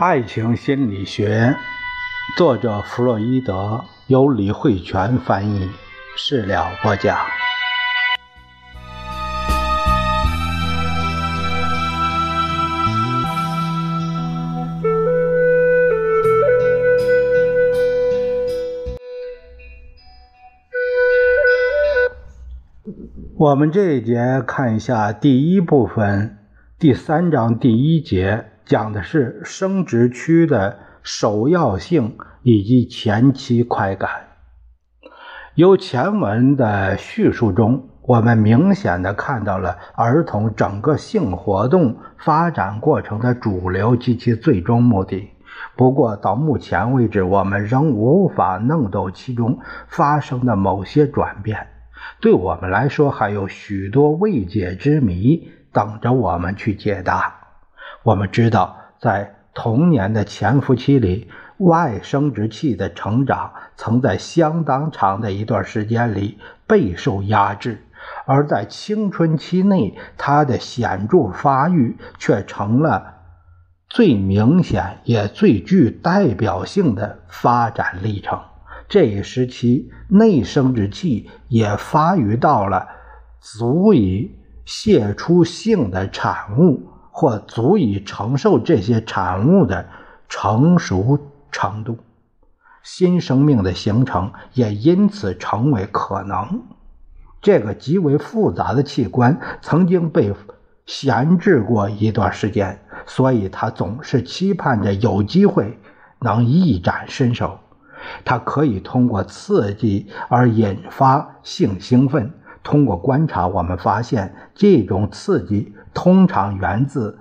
爱情心理学，作者弗洛伊德，由李慧泉翻译，释了播讲。我们这一节看一下第一部分，第三章第一节。讲的是生殖区的首要性以及前期快感。由前文的叙述中，我们明显的看到了儿童整个性活动发展过程的主流及其最终目的。不过，到目前为止，我们仍无法弄懂其中发生的某些转变。对我们来说，还有许多未解之谜等着我们去解答。我们知道，在童年的潜伏期里，外生殖器的成长曾在相当长的一段时间里备受压制，而在青春期内，它的显著发育却成了最明显也最具代表性的发展历程。这一时期，内生殖器也发育到了足以泄出性的产物。或足以承受这些产物的成熟程度，新生命的形成也因此成为可能。这个极为复杂的器官曾经被闲置过一段时间，所以他总是期盼着有机会能一展身手。他可以通过刺激而引发性兴奋。通过观察，我们发现这种刺激。通常源自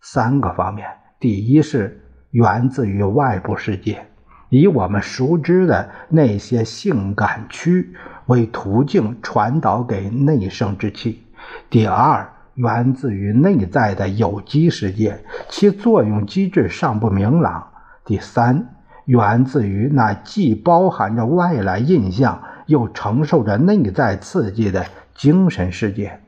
三个方面：第一是源自于外部世界，以我们熟知的那些性感区为途径传导给内生殖器；第二，源自于内在的有机世界，其作用机制尚不明朗；第三，源自于那既包含着外来印象又承受着内在刺激的精神世界。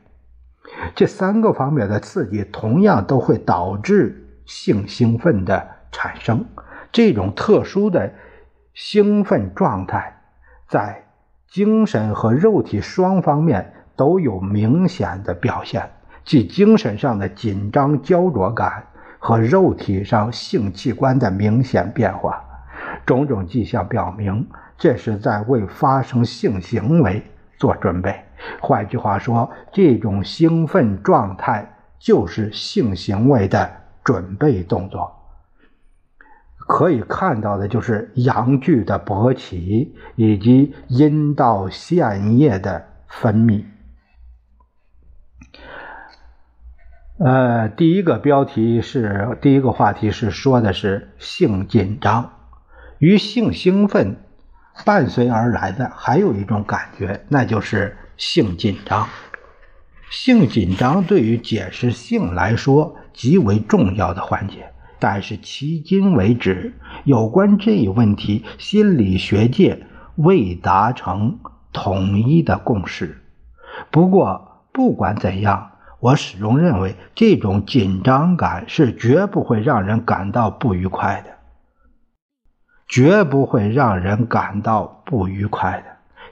这三个方面的刺激同样都会导致性兴奋的产生。这种特殊的兴奋状态，在精神和肉体双方面都有明显的表现，即精神上的紧张焦灼感和肉体上性器官的明显变化。种种迹象表明，这是在为发生性行为做准备。换句话说，这种兴奋状态就是性行为的准备动作。可以看到的就是阳具的勃起以及阴道腺液的分泌。呃，第一个标题是第一个话题是说的是性紧张与性兴奋伴随而来的还有一种感觉，那就是。性紧张，性紧张对于解释性来说极为重要的环节，但是迄今为止，有关这一问题，心理学界未达成统一的共识。不过，不管怎样，我始终认为这种紧张感是绝不会让人感到不愉快的，绝不会让人感到不愉快的。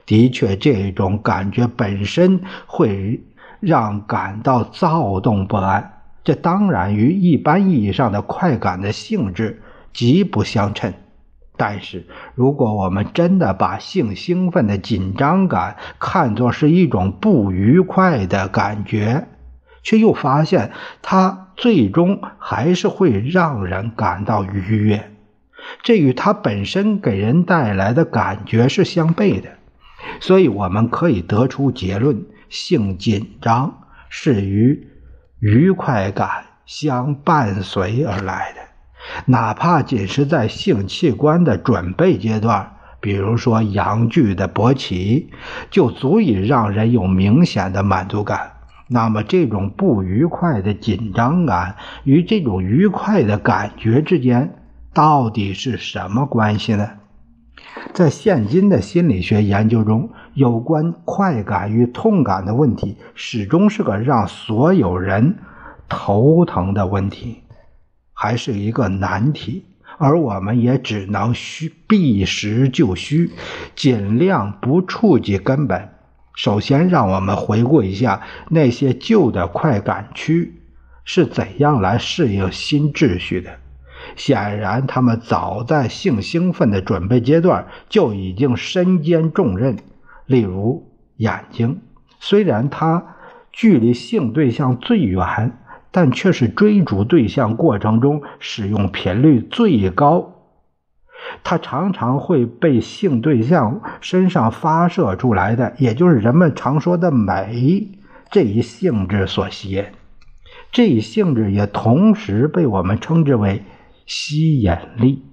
的确，这种感觉本身会让感到躁动不安，这当然与一般意义上的快感的性质极不相称。但是，如果我们真的把性兴奋的紧张感看作是一种不愉快的感觉，却又发现它最终还是会让人感到愉悦，这与它本身给人带来的感觉是相悖的。所以我们可以得出结论：性紧张是与愉快感相伴随而来的，哪怕仅是在性器官的准备阶段，比如说阳具的勃起，就足以让人有明显的满足感。那么，这种不愉快的紧张感与这种愉快的感觉之间到底是什么关系呢？在现今的心理学研究中，有关快感与痛感的问题始终是个让所有人头疼的问题。还是一个难题，而我们也只能虚避实就虚，尽量不触及根本。首先，让我们回顾一下那些旧的快感区是怎样来适应新秩序的。显然，他们早在性兴奋的准备阶段就已经身兼重任。例如，眼睛，虽然它距离性对象最远，但却是追逐对象过程中使用频率最高。它常常会被性对象身上发射出来的，也就是人们常说的美这一性质所吸引。这一性质也同时被我们称之为吸引力。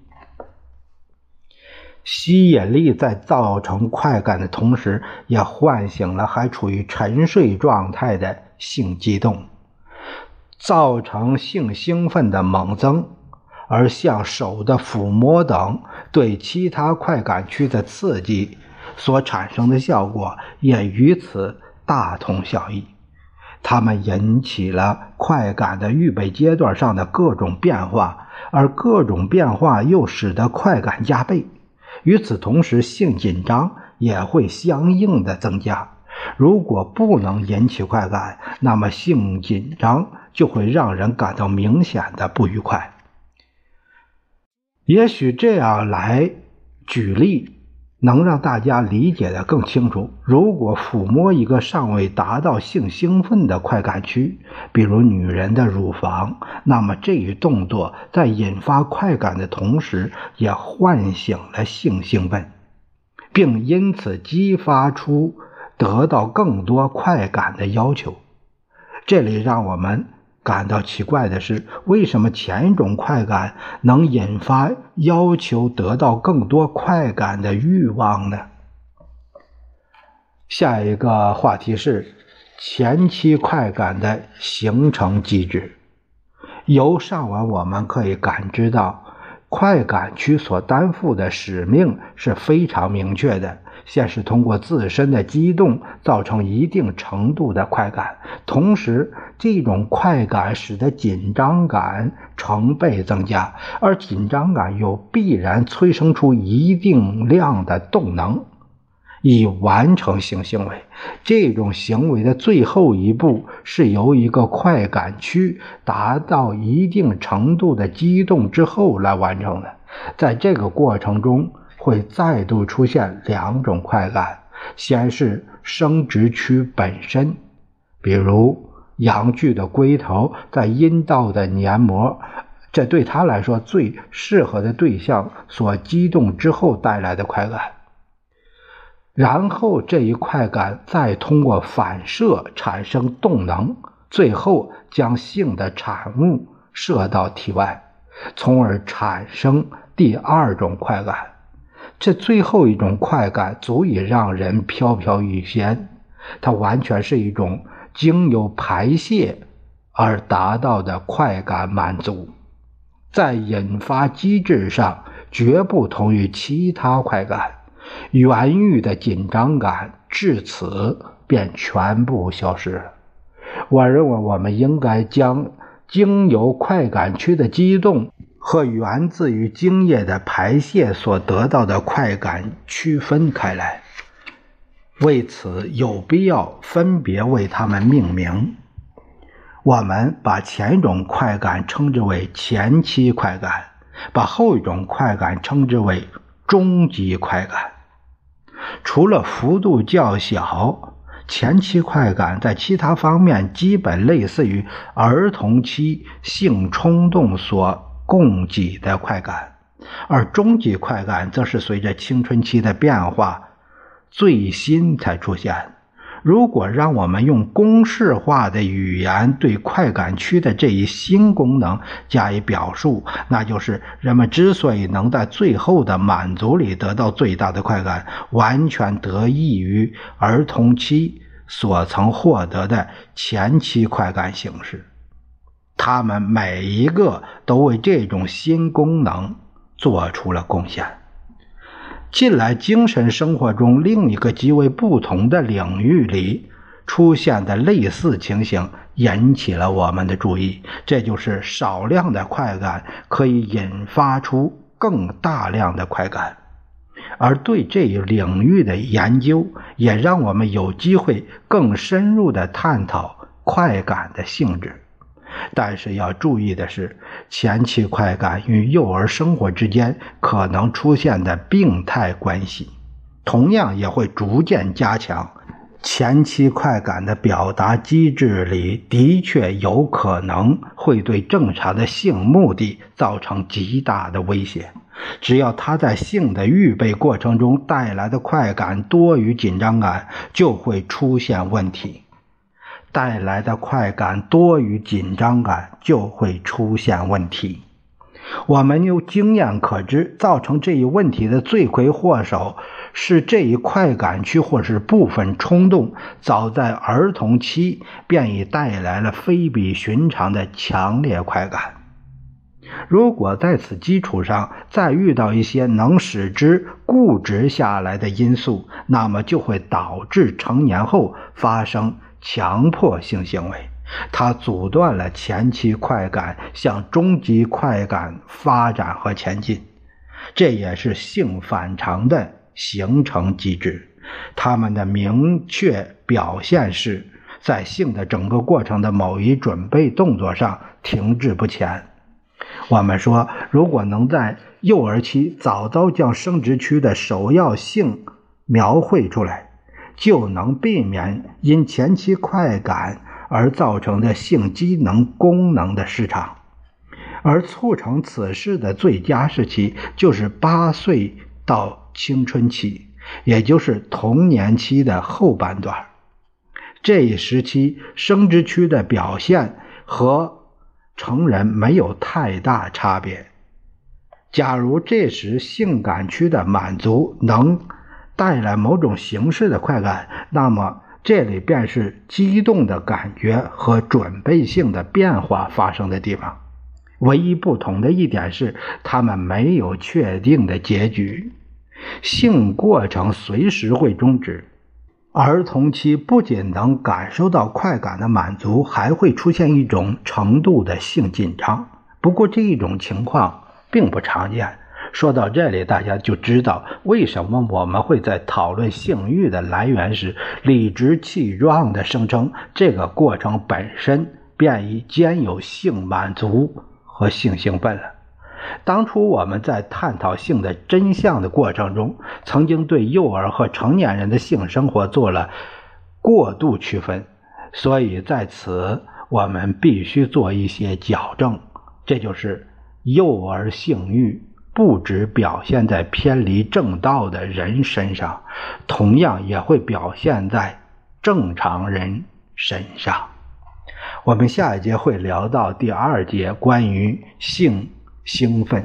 吸引力在造成快感的同时，也唤醒了还处于沉睡状态的性激动，造成性兴奋的猛增。而像手的抚摸等对其他快感区的刺激所产生的效果，也与此大同小异。它们引起了快感的预备阶段上的各种变化，而各种变化又使得快感加倍。与此同时，性紧张也会相应的增加。如果不能引起快感，那么性紧张就会让人感到明显的不愉快。也许这样来举例，能让大家理解的更清楚。如果抚摸一个尚未达到性兴奋的快感区，比如女人的乳房，那么这一动作在引发快感的同时，也唤醒了性兴奋，并因此激发出得到更多快感的要求。这里让我们。感到奇怪的是，为什么前一种快感能引发要求得到更多快感的欲望呢？下一个话题是前期快感的形成机制。由上文我们可以感知到，快感区所担负的使命是非常明确的。先是通过自身的激动造成一定程度的快感，同时这种快感使得紧张感成倍增加，而紧张感又必然催生出一定量的动能，以完成性行为。这种行为的最后一步是由一个快感区达到一定程度的激动之后来完成的，在这个过程中。会再度出现两种快感，先是生殖区本身，比如阳具的龟头在阴道的黏膜，这对他来说最适合的对象所激动之后带来的快感。然后这一快感再通过反射产生动能，最后将性的产物射到体外，从而产生第二种快感。这最后一种快感足以让人飘飘欲仙，它完全是一种经由排泄而达到的快感满足，在引发机制上绝不同于其他快感，原欲的紧张感至此便全部消失了。我认为我们应该将经由快感区的激动。和源自于精液的排泄所得到的快感区分开来，为此有必要分别为它们命名。我们把前一种快感称之为前期快感，把后一种快感称之为终极快感。除了幅度较小，前期快感在其他方面基本类似于儿童期性冲动所。供给的快感，而终极快感则是随着青春期的变化最新才出现。如果让我们用公式化的语言对快感区的这一新功能加以表述，那就是人们之所以能在最后的满足里得到最大的快感，完全得益于儿童期所曾获得的前期快感形式。他们每一个都为这种新功能做出了贡献。近来精神生活中另一个极为不同的领域里，出现的类似情形引起了我们的注意，这就是少量的快感可以引发出更大量的快感。而对这一领域的研究，也让我们有机会更深入地探讨快感的性质。但是要注意的是，前期快感与幼儿生活之间可能出现的病态关系，同样也会逐渐加强。前期快感的表达机制里的确有可能会对正常的性目的造成极大的威胁。只要他在性的预备过程中带来的快感多于紧张感，就会出现问题。带来的快感多于紧张感，就会出现问题。我们有经验可知，造成这一问题的罪魁祸首是这一快感区或是部分冲动，早在儿童期便已带来了非比寻常的强烈快感。如果在此基础上再遇到一些能使之固执下来的因素，那么就会导致成年后发生。强迫性行为，它阻断了前期快感向终极快感发展和前进，这也是性反常的形成机制。它们的明确表现是在性的整个过程的某一准备动作上停滞不前。我们说，如果能在幼儿期早早将生殖区的首要性描绘出来。就能避免因前期快感而造成的性机能功能的失常，而促成此事的最佳时期就是八岁到青春期，也就是童年期的后半段。这一时期生殖区的表现和成人没有太大差别。假如这时性感区的满足能。带来某种形式的快感，那么这里便是激动的感觉和准备性的变化发生的地方。唯一不同的一点是，他们没有确定的结局，性过程随时会终止。儿童期不仅能感受到快感的满足，还会出现一种程度的性紧张。不过这一种情况并不常见。说到这里，大家就知道为什么我们会在讨论性欲的来源时，理直气壮地声称这个过程本身便已兼有性满足和性兴奋了。当初我们在探讨性的真相的过程中，曾经对幼儿和成年人的性生活做了过度区分，所以在此我们必须做一些矫正。这就是幼儿性欲。不只表现在偏离正道的人身上，同样也会表现在正常人身上。我们下一节会聊到第二节关于性兴奋。